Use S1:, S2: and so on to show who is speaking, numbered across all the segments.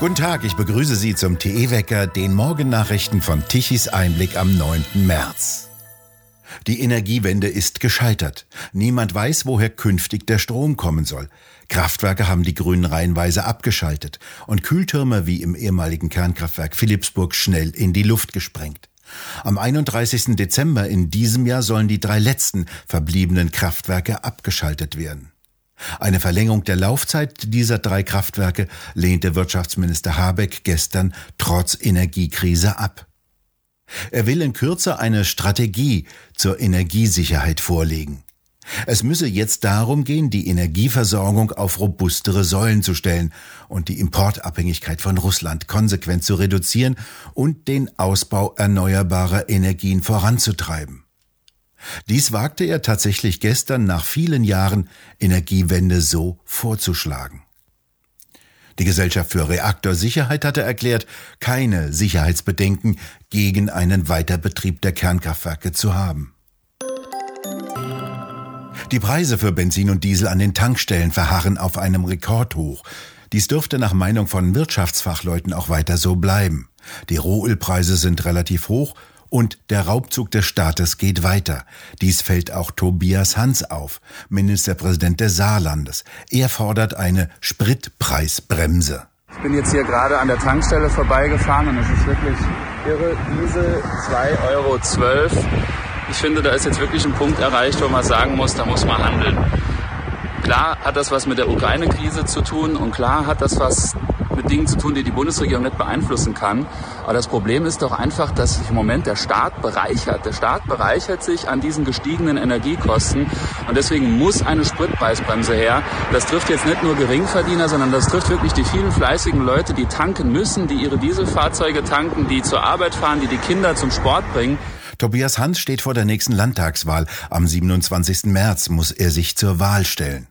S1: Guten Tag, ich begrüße Sie zum TE-Wecker, den Morgennachrichten von Tichys Einblick am 9. März. Die Energiewende ist gescheitert. Niemand weiß, woher künftig der Strom kommen soll. Kraftwerke haben die Grünen reihenweise abgeschaltet und Kühltürme wie im ehemaligen Kernkraftwerk Philipsburg schnell in die Luft gesprengt. Am 31. Dezember in diesem Jahr sollen die drei letzten verbliebenen Kraftwerke abgeschaltet werden. Eine Verlängerung der Laufzeit dieser drei Kraftwerke lehnte Wirtschaftsminister Habeck gestern trotz Energiekrise ab. Er will in Kürze eine Strategie zur Energiesicherheit vorlegen. Es müsse jetzt darum gehen, die Energieversorgung auf robustere Säulen zu stellen und die Importabhängigkeit von Russland konsequent zu reduzieren und den Ausbau erneuerbarer Energien voranzutreiben. Dies wagte er tatsächlich gestern nach vielen Jahren Energiewende so vorzuschlagen. Die Gesellschaft für Reaktorsicherheit hatte erklärt, keine Sicherheitsbedenken gegen einen Weiterbetrieb der Kernkraftwerke zu haben. Die Preise für Benzin und Diesel an den Tankstellen verharren auf einem Rekordhoch. Dies dürfte nach Meinung von Wirtschaftsfachleuten auch weiter so bleiben. Die Rohölpreise sind relativ hoch und der Raubzug des Staates geht weiter. Dies fällt auch Tobias Hans auf, Ministerpräsident des Saarlandes. Er fordert eine Spritpreisbremse.
S2: Ich bin jetzt hier gerade an der Tankstelle vorbeigefahren und es ist wirklich irre. Diesel 2,12 Euro. Ich finde, da ist jetzt wirklich ein Punkt erreicht, wo man sagen muss, da muss man handeln. Klar hat das was mit der Ukraine-Krise zu tun und klar hat das was mit Dingen zu tun, die die Bundesregierung nicht beeinflussen kann. Aber das Problem ist doch einfach, dass sich im Moment der Staat bereichert. Der Staat bereichert sich an diesen gestiegenen Energiekosten und deswegen muss eine Spritpreisbremse her. Das trifft jetzt nicht nur Geringverdiener, sondern das trifft wirklich die vielen fleißigen Leute, die tanken müssen, die ihre Dieselfahrzeuge tanken, die zur Arbeit fahren, die die Kinder zum Sport bringen.
S1: Tobias Hans steht vor der nächsten Landtagswahl. Am 27. März muss er sich zur Wahl stellen.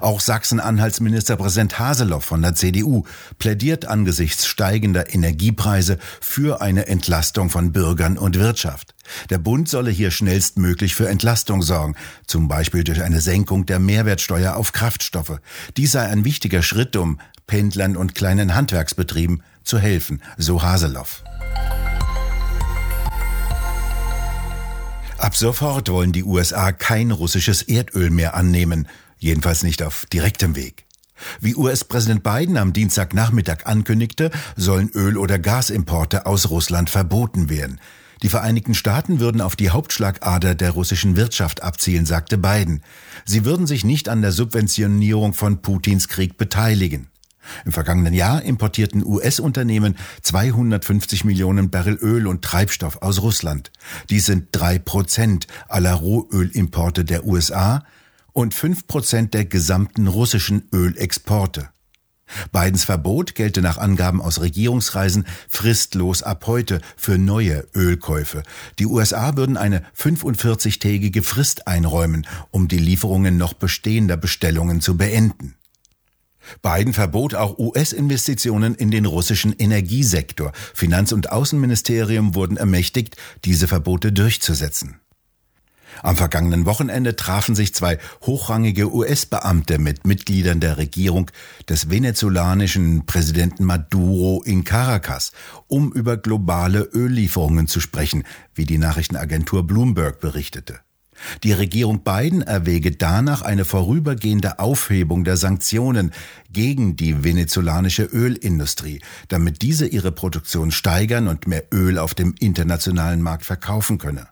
S1: Auch Sachsen-Anhalts Ministerpräsident Haseloff von der CDU plädiert angesichts steigender Energiepreise für eine Entlastung von Bürgern und Wirtschaft. Der Bund solle hier schnellstmöglich für Entlastung sorgen, zum Beispiel durch eine Senkung der Mehrwertsteuer auf Kraftstoffe. Dies sei ein wichtiger Schritt, um Pendlern und kleinen Handwerksbetrieben zu helfen, so Haseloff. Ab sofort wollen die USA kein russisches Erdöl mehr annehmen, jedenfalls nicht auf direktem Weg. Wie US-Präsident Biden am Dienstagnachmittag ankündigte, sollen Öl- oder Gasimporte aus Russland verboten werden. Die Vereinigten Staaten würden auf die Hauptschlagader der russischen Wirtschaft abzielen, sagte Biden. Sie würden sich nicht an der Subventionierung von Putins Krieg beteiligen. Im vergangenen Jahr importierten US-Unternehmen 250 Millionen Barrel Öl und Treibstoff aus Russland. Dies sind drei Prozent aller Rohölimporte der USA und fünf Prozent der gesamten russischen Ölexporte. Bidens Verbot gelte nach Angaben aus Regierungsreisen fristlos ab heute für neue Ölkäufe. Die USA würden eine 45-tägige Frist einräumen, um die Lieferungen noch bestehender Bestellungen zu beenden. Biden verbot auch US-Investitionen in den russischen Energiesektor. Finanz- und Außenministerium wurden ermächtigt, diese Verbote durchzusetzen. Am vergangenen Wochenende trafen sich zwei hochrangige US-Beamte mit Mitgliedern der Regierung des venezolanischen Präsidenten Maduro in Caracas, um über globale Öllieferungen zu sprechen, wie die Nachrichtenagentur Bloomberg berichtete. Die Regierung Biden erwäge danach eine vorübergehende Aufhebung der Sanktionen gegen die venezolanische Ölindustrie, damit diese ihre Produktion steigern und mehr Öl auf dem internationalen Markt verkaufen könne.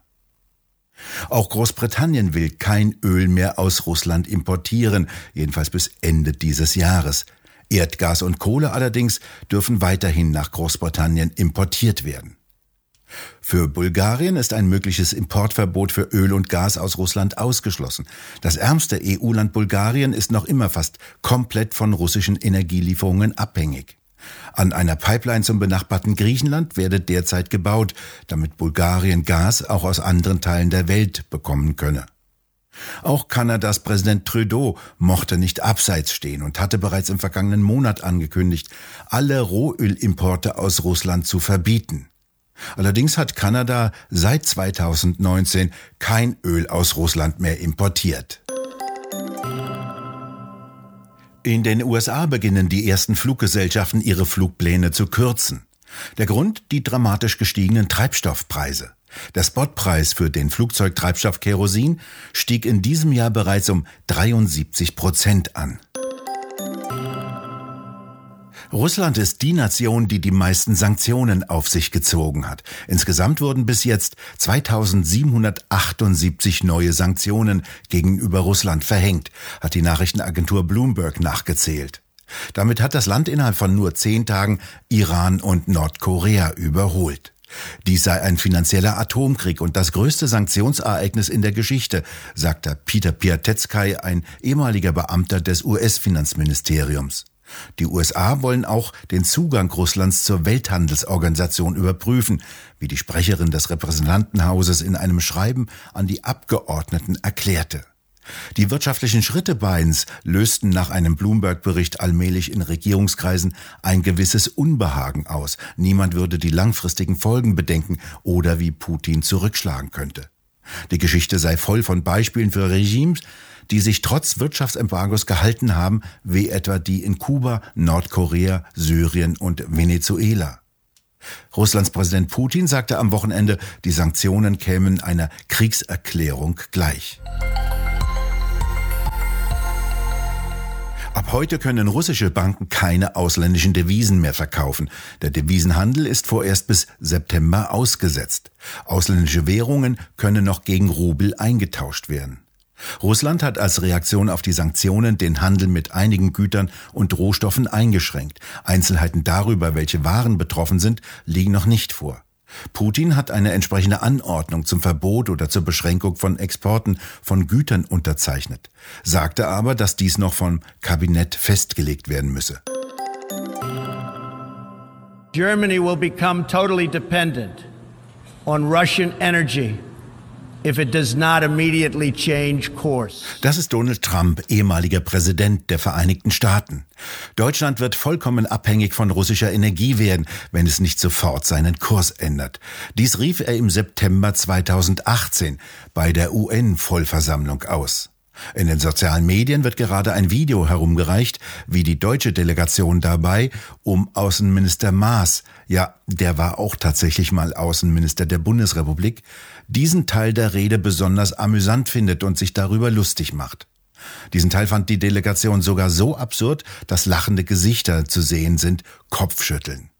S1: Auch Großbritannien will kein Öl mehr aus Russland importieren, jedenfalls bis Ende dieses Jahres. Erdgas und Kohle allerdings dürfen weiterhin nach Großbritannien importiert werden. Für Bulgarien ist ein mögliches Importverbot für Öl und Gas aus Russland ausgeschlossen. Das ärmste EU-Land Bulgarien ist noch immer fast komplett von russischen Energielieferungen abhängig. An einer Pipeline zum benachbarten Griechenland werde derzeit gebaut, damit Bulgarien Gas auch aus anderen Teilen der Welt bekommen könne. Auch Kanadas Präsident Trudeau mochte nicht abseits stehen und hatte bereits im vergangenen Monat angekündigt, alle Rohölimporte aus Russland zu verbieten. Allerdings hat Kanada seit 2019 kein Öl aus Russland mehr importiert. In den USA beginnen die ersten Fluggesellschaften ihre Flugpläne zu kürzen. Der Grund die dramatisch gestiegenen Treibstoffpreise. Der Spotpreis für den Flugzeugtreibstoff Kerosin stieg in diesem Jahr bereits um 73 Prozent an. Russland ist die Nation, die die meisten Sanktionen auf sich gezogen hat. Insgesamt wurden bis jetzt 2778 neue Sanktionen gegenüber Russland verhängt, hat die Nachrichtenagentur Bloomberg nachgezählt. Damit hat das Land innerhalb von nur zehn Tagen Iran und Nordkorea überholt. Dies sei ein finanzieller Atomkrieg und das größte Sanktionsereignis in der Geschichte, sagte Peter Piatetskay, ein ehemaliger Beamter des US-Finanzministeriums. Die USA wollen auch den Zugang Russlands zur Welthandelsorganisation überprüfen, wie die Sprecherin des Repräsentantenhauses in einem Schreiben an die Abgeordneten erklärte. Die wirtschaftlichen Schritte Bidens lösten nach einem Bloomberg-Bericht allmählich in Regierungskreisen ein gewisses Unbehagen aus. Niemand würde die langfristigen Folgen bedenken oder wie Putin zurückschlagen könnte. Die Geschichte sei voll von Beispielen für Regimes, die sich trotz Wirtschaftsembargos gehalten haben, wie etwa die in Kuba, Nordkorea, Syrien und Venezuela. Russlands Präsident Putin sagte am Wochenende, die Sanktionen kämen einer Kriegserklärung gleich. Ab heute können russische Banken keine ausländischen Devisen mehr verkaufen. Der Devisenhandel ist vorerst bis September ausgesetzt. Ausländische Währungen können noch gegen Rubel eingetauscht werden. Russland hat als Reaktion auf die Sanktionen den Handel mit einigen Gütern und Rohstoffen eingeschränkt. Einzelheiten darüber, welche Waren betroffen sind, liegen noch nicht vor. Putin hat eine entsprechende Anordnung zum Verbot oder zur Beschränkung von Exporten von Gütern unterzeichnet, sagte aber, dass dies noch vom Kabinett festgelegt werden müsse.
S3: Germany will become totally dependent on Russian energy if it does not immediately change course.
S1: Das ist Donald Trump, ehemaliger Präsident der Vereinigten Staaten. Deutschland wird vollkommen abhängig von russischer Energie werden, wenn es nicht sofort seinen Kurs ändert. Dies rief er im September 2018 bei der UN-Vollversammlung aus. In den sozialen Medien wird gerade ein Video herumgereicht, wie die deutsche Delegation dabei um Außenminister Maas, ja, der war auch tatsächlich mal Außenminister der Bundesrepublik, diesen Teil der Rede besonders amüsant findet und sich darüber lustig macht. Diesen Teil fand die Delegation sogar so absurd, dass lachende Gesichter zu sehen sind, Kopfschütteln.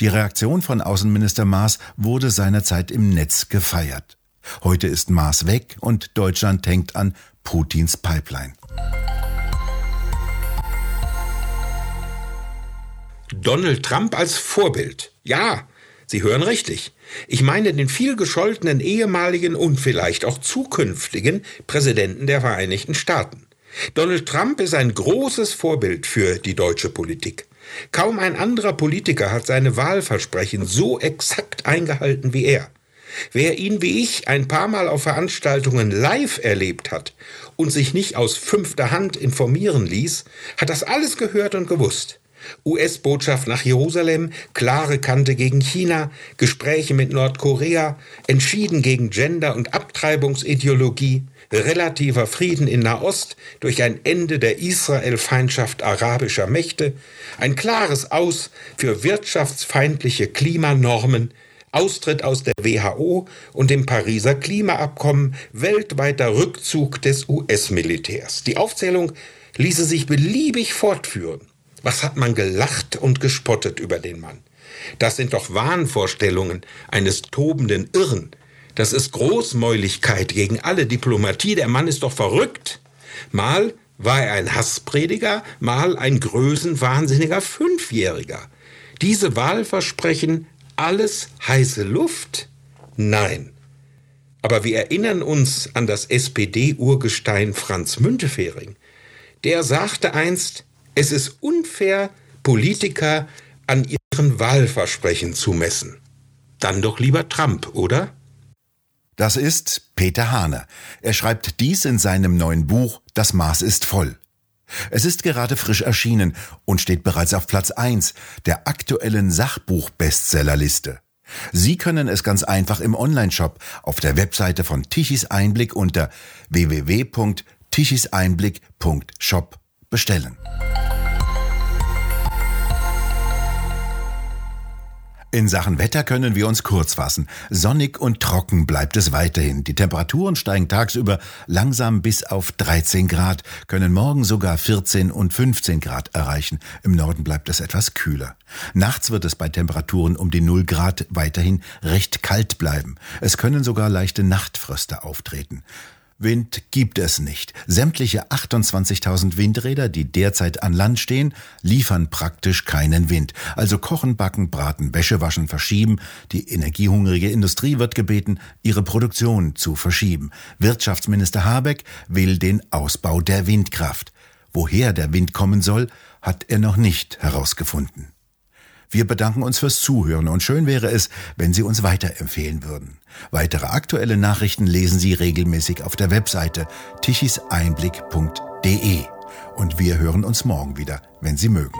S1: Die Reaktion von Außenminister Maas wurde seinerzeit im Netz gefeiert. Heute ist Maas weg und Deutschland hängt an Putins Pipeline.
S4: Donald Trump als Vorbild. Ja, Sie hören richtig. Ich meine den viel gescholtenen ehemaligen und vielleicht auch zukünftigen Präsidenten der Vereinigten Staaten. Donald Trump ist ein großes Vorbild für die deutsche Politik. Kaum ein anderer Politiker hat seine Wahlversprechen so exakt eingehalten wie er. Wer ihn wie ich ein paar Mal auf Veranstaltungen live erlebt hat und sich nicht aus fünfter Hand informieren ließ, hat das alles gehört und gewusst. US-Botschaft nach Jerusalem, klare Kante gegen China, Gespräche mit Nordkorea, entschieden gegen Gender- und Abtreibungsideologie, relativer Frieden in Nahost durch ein Ende der Israel-Feindschaft arabischer Mächte, ein klares Aus für wirtschaftsfeindliche Klimanormen, Austritt aus der WHO und dem Pariser Klimaabkommen, weltweiter Rückzug des US-Militärs. Die Aufzählung ließe sich beliebig fortführen. Was hat man gelacht und gespottet über den Mann? Das sind doch Wahnvorstellungen eines tobenden Irren. Das ist Großmäuligkeit gegen alle Diplomatie. Der Mann ist doch verrückt. Mal war er ein Hassprediger, mal ein größenwahnsinniger Fünfjähriger. Diese Wahlversprechen, alles heiße Luft? Nein. Aber wir erinnern uns an das SPD-Urgestein Franz Müntefering. Der sagte einst, es ist unfair, Politiker an ihren Wahlversprechen zu messen. Dann doch lieber Trump, oder?
S1: Das ist Peter Hahne. Er schreibt dies in seinem neuen Buch Das Maß ist voll. Es ist gerade frisch erschienen und steht bereits auf Platz 1 der aktuellen Sachbuch-Bestsellerliste. Sie können es ganz einfach im Onlineshop auf der Webseite von Tichys Einblick unter www.tichiseinblick.shop bestellen. In Sachen Wetter können wir uns kurz fassen. Sonnig und trocken bleibt es weiterhin. Die Temperaturen steigen tagsüber langsam bis auf 13 Grad, können morgen sogar 14 und 15 Grad erreichen. Im Norden bleibt es etwas kühler. Nachts wird es bei Temperaturen um die 0 Grad weiterhin recht kalt bleiben. Es können sogar leichte Nachtfröste auftreten. Wind gibt es nicht. Sämtliche 28.000 Windräder, die derzeit an Land stehen, liefern praktisch keinen Wind. Also kochen, backen, braten, Wäsche waschen, verschieben. Die energiehungrige Industrie wird gebeten, ihre Produktion zu verschieben. Wirtschaftsminister Habeck will den Ausbau der Windkraft. Woher der Wind kommen soll, hat er noch nicht herausgefunden. Wir bedanken uns fürs Zuhören und schön wäre es, wenn Sie uns weiterempfehlen würden. Weitere aktuelle Nachrichten lesen Sie regelmäßig auf der Webseite tichiseinblick.de. Und wir hören uns morgen wieder, wenn Sie mögen.